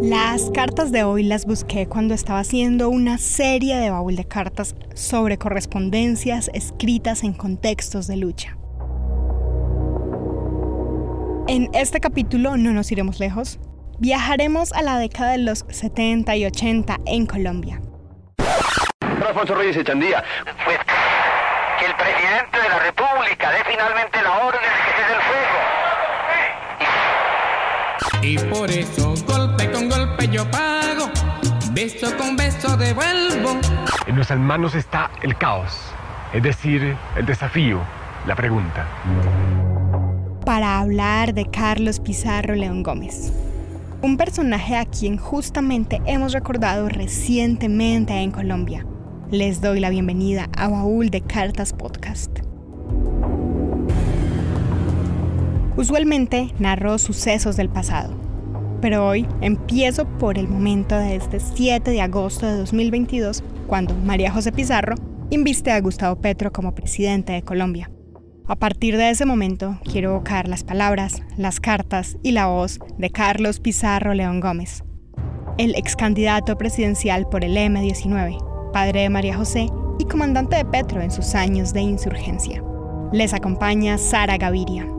Las cartas de hoy las busqué cuando estaba haciendo una serie de baúl de cartas sobre correspondencias escritas en contextos de lucha. En este capítulo no nos iremos lejos. Viajaremos a la década de los 70 y 80 en Colombia. Alfonso Reyes Echandía. Pues que el presidente de la República dé finalmente la orden de que cese el fuego. Y por eso yo pago, beso con beso devuelvo. En nuestras manos está el caos, es decir, el desafío, la pregunta. Para hablar de Carlos Pizarro León Gómez, un personaje a quien justamente hemos recordado recientemente en Colombia. Les doy la bienvenida a Baúl de Cartas Podcast. Usualmente narro sucesos del pasado, pero hoy empiezo por el momento de este 7 de agosto de 2022, cuando María José Pizarro inviste a Gustavo Petro como presidente de Colombia. A partir de ese momento, quiero evocar las palabras, las cartas y la voz de Carlos Pizarro León Gómez, el ex candidato presidencial por el M19, padre de María José y comandante de Petro en sus años de insurgencia. Les acompaña Sara Gaviria.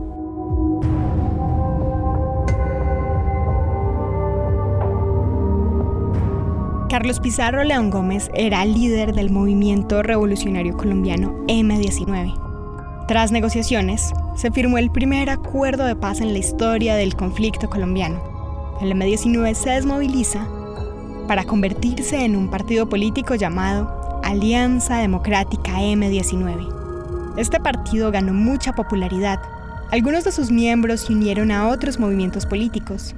Carlos Pizarro León Gómez era líder del movimiento revolucionario colombiano M19. Tras negociaciones, se firmó el primer acuerdo de paz en la historia del conflicto colombiano. El M19 se desmoviliza para convertirse en un partido político llamado Alianza Democrática M19. Este partido ganó mucha popularidad. Algunos de sus miembros se unieron a otros movimientos políticos.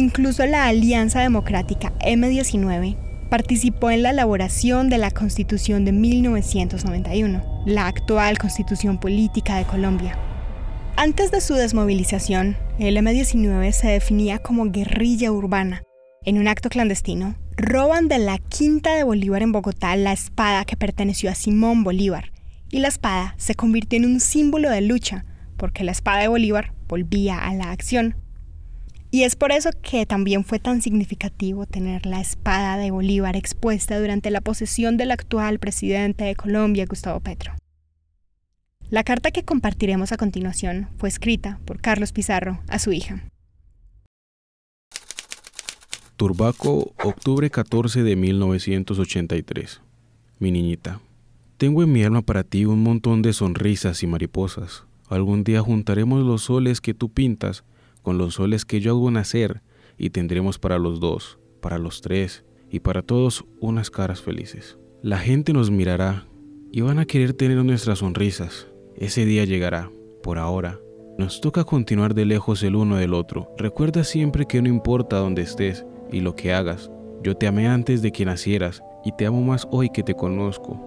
Incluso la Alianza Democrática M19 participó en la elaboración de la Constitución de 1991, la actual Constitución Política de Colombia. Antes de su desmovilización, el M19 se definía como guerrilla urbana. En un acto clandestino, roban de la Quinta de Bolívar en Bogotá la espada que perteneció a Simón Bolívar, y la espada se convirtió en un símbolo de lucha, porque la espada de Bolívar volvía a la acción. Y es por eso que también fue tan significativo tener la espada de Bolívar expuesta durante la posesión del actual presidente de Colombia, Gustavo Petro. La carta que compartiremos a continuación fue escrita por Carlos Pizarro a su hija. Turbaco, octubre 14 de 1983. Mi niñita, tengo en mi alma para ti un montón de sonrisas y mariposas. Algún día juntaremos los soles que tú pintas con los soles que yo hago nacer y tendremos para los dos, para los tres y para todos unas caras felices. La gente nos mirará y van a querer tener nuestras sonrisas. Ese día llegará. Por ahora, nos toca continuar de lejos el uno del otro. Recuerda siempre que no importa dónde estés y lo que hagas. Yo te amé antes de que nacieras y te amo más hoy que te conozco.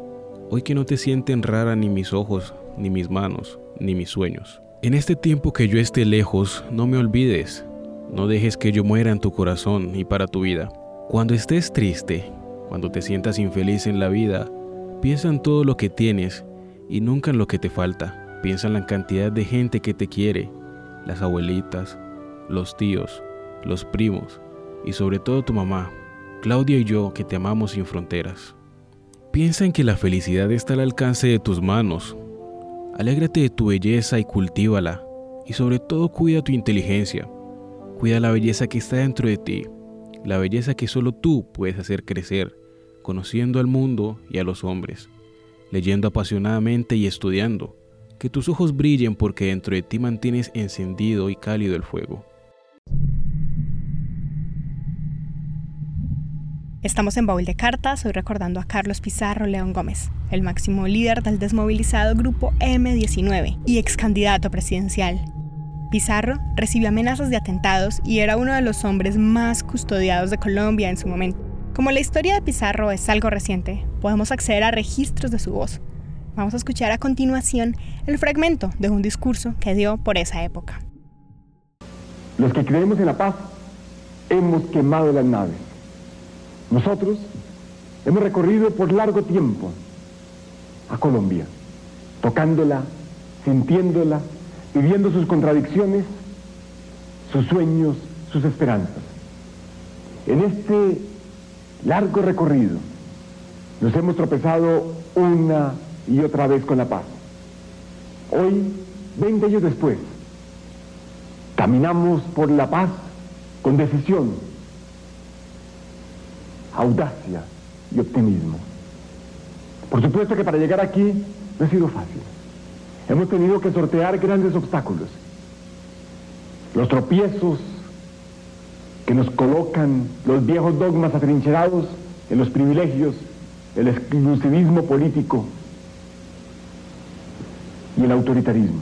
Hoy que no te sienten rara ni mis ojos, ni mis manos, ni mis sueños. En este tiempo que yo esté lejos, no me olvides. No dejes que yo muera en tu corazón y para tu vida. Cuando estés triste, cuando te sientas infeliz en la vida, piensa en todo lo que tienes y nunca en lo que te falta. Piensa en la cantidad de gente que te quiere, las abuelitas, los tíos, los primos y sobre todo tu mamá, Claudia y yo que te amamos sin fronteras. Piensa en que la felicidad está al alcance de tus manos. Alégrate de tu belleza y cultívala. Y sobre todo cuida tu inteligencia. Cuida la belleza que está dentro de ti. La belleza que solo tú puedes hacer crecer, conociendo al mundo y a los hombres, leyendo apasionadamente y estudiando. Que tus ojos brillen porque dentro de ti mantienes encendido y cálido el fuego. Estamos en Baúl de Cartas, hoy recordando a Carlos Pizarro León Gómez, el máximo líder del desmovilizado grupo M19 y ex candidato presidencial. Pizarro recibió amenazas de atentados y era uno de los hombres más custodiados de Colombia en su momento. Como la historia de Pizarro es algo reciente, podemos acceder a registros de su voz. Vamos a escuchar a continuación el fragmento de un discurso que dio por esa época. Los que creemos en la paz hemos quemado las naves. Nosotros hemos recorrido por largo tiempo a Colombia, tocándola, sintiéndola, viviendo sus contradicciones, sus sueños, sus esperanzas. En este largo recorrido nos hemos tropezado una y otra vez con la paz. Hoy, 20 años después, caminamos por la paz con decisión, audacia y optimismo. Por supuesto que para llegar aquí no ha sido fácil. Hemos tenido que sortear grandes obstáculos. Los tropiezos que nos colocan los viejos dogmas atrincherados en los privilegios, el exclusivismo político y el autoritarismo.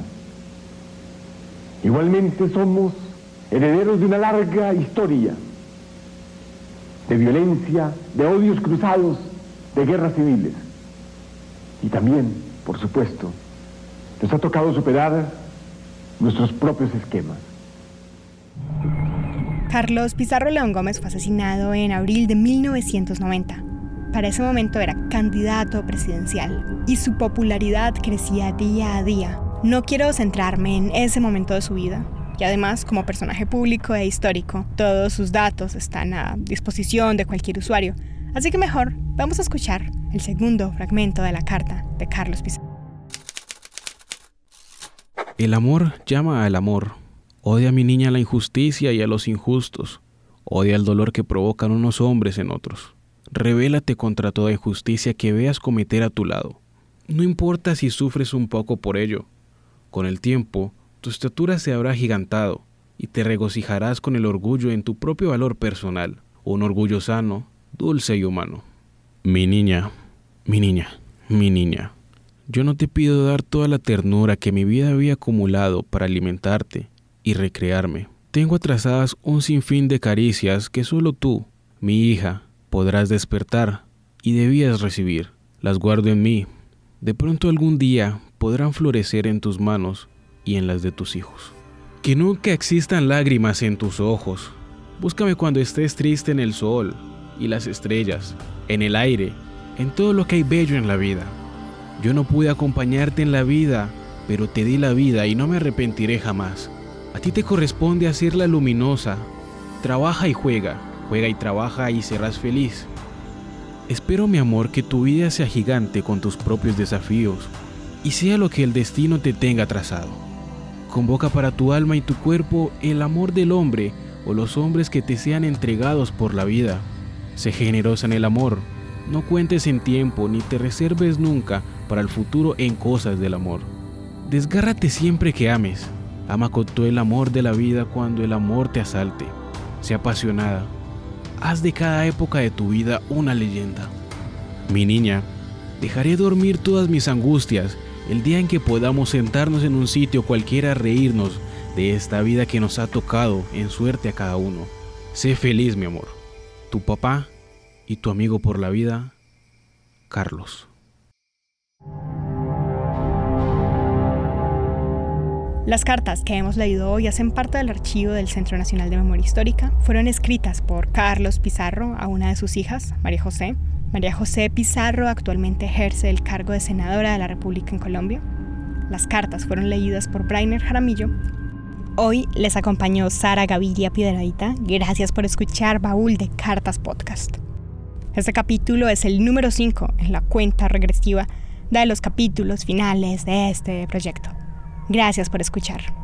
Igualmente somos herederos de una larga historia de violencia, de odios cruzados, de guerras civiles. Y también, por supuesto, nos ha tocado superar nuestros propios esquemas. Carlos Pizarro León Gómez fue asesinado en abril de 1990. Para ese momento era candidato presidencial y su popularidad crecía día a día. No quiero centrarme en ese momento de su vida, y además como personaje público e histórico, todos sus datos están a disposición de cualquier usuario, así que mejor vamos a escuchar el segundo fragmento de la carta de Carlos Pizarro. El amor llama al amor. Odia a mi niña la injusticia y a los injustos. Odia el dolor que provocan unos hombres en otros. Revélate contra toda injusticia que veas cometer a tu lado. No importa si sufres un poco por ello. Con el tiempo, tu estatura se habrá gigantado y te regocijarás con el orgullo en tu propio valor personal, un orgullo sano, dulce y humano. Mi niña, mi niña, mi niña. Yo no te pido dar toda la ternura que mi vida había acumulado para alimentarte y recrearme. Tengo atrasadas un sinfín de caricias que solo tú, mi hija, podrás despertar y debías recibir. Las guardo en mí. De pronto algún día podrán florecer en tus manos y en las de tus hijos. Que nunca existan lágrimas en tus ojos. Búscame cuando estés triste en el sol y las estrellas, en el aire, en todo lo que hay bello en la vida. Yo no pude acompañarte en la vida, pero te di la vida y no me arrepentiré jamás. A ti te corresponde hacerla luminosa. Trabaja y juega, juega y trabaja y serás feliz. Espero, mi amor, que tu vida sea gigante con tus propios desafíos y sea lo que el destino te tenga trazado. Convoca para tu alma y tu cuerpo el amor del hombre o los hombres que te sean entregados por la vida. Sé generosa en el amor. No cuentes en tiempo ni te reserves nunca para el futuro en cosas del amor. Desgárrate siempre que ames. Ama con todo el amor de la vida cuando el amor te asalte. Sea apasionada. Haz de cada época de tu vida una leyenda. Mi niña, dejaré dormir todas mis angustias el día en que podamos sentarnos en un sitio cualquiera a reírnos de esta vida que nos ha tocado en suerte a cada uno. Sé feliz, mi amor. Tu papá y tu amigo por la vida, Carlos. Las cartas que hemos leído hoy hacen parte del archivo del Centro Nacional de Memoria Histórica. Fueron escritas por Carlos Pizarro a una de sus hijas, María José. María José Pizarro actualmente ejerce el cargo de senadora de la República en Colombia. Las cartas fueron leídas por Brainer Jaramillo. Hoy les acompañó Sara Gaviria Piedradita. Gracias por escuchar Baúl de Cartas Podcast. Este capítulo es el número 5 en la cuenta regresiva de los capítulos finales de este proyecto. Gracias por escuchar.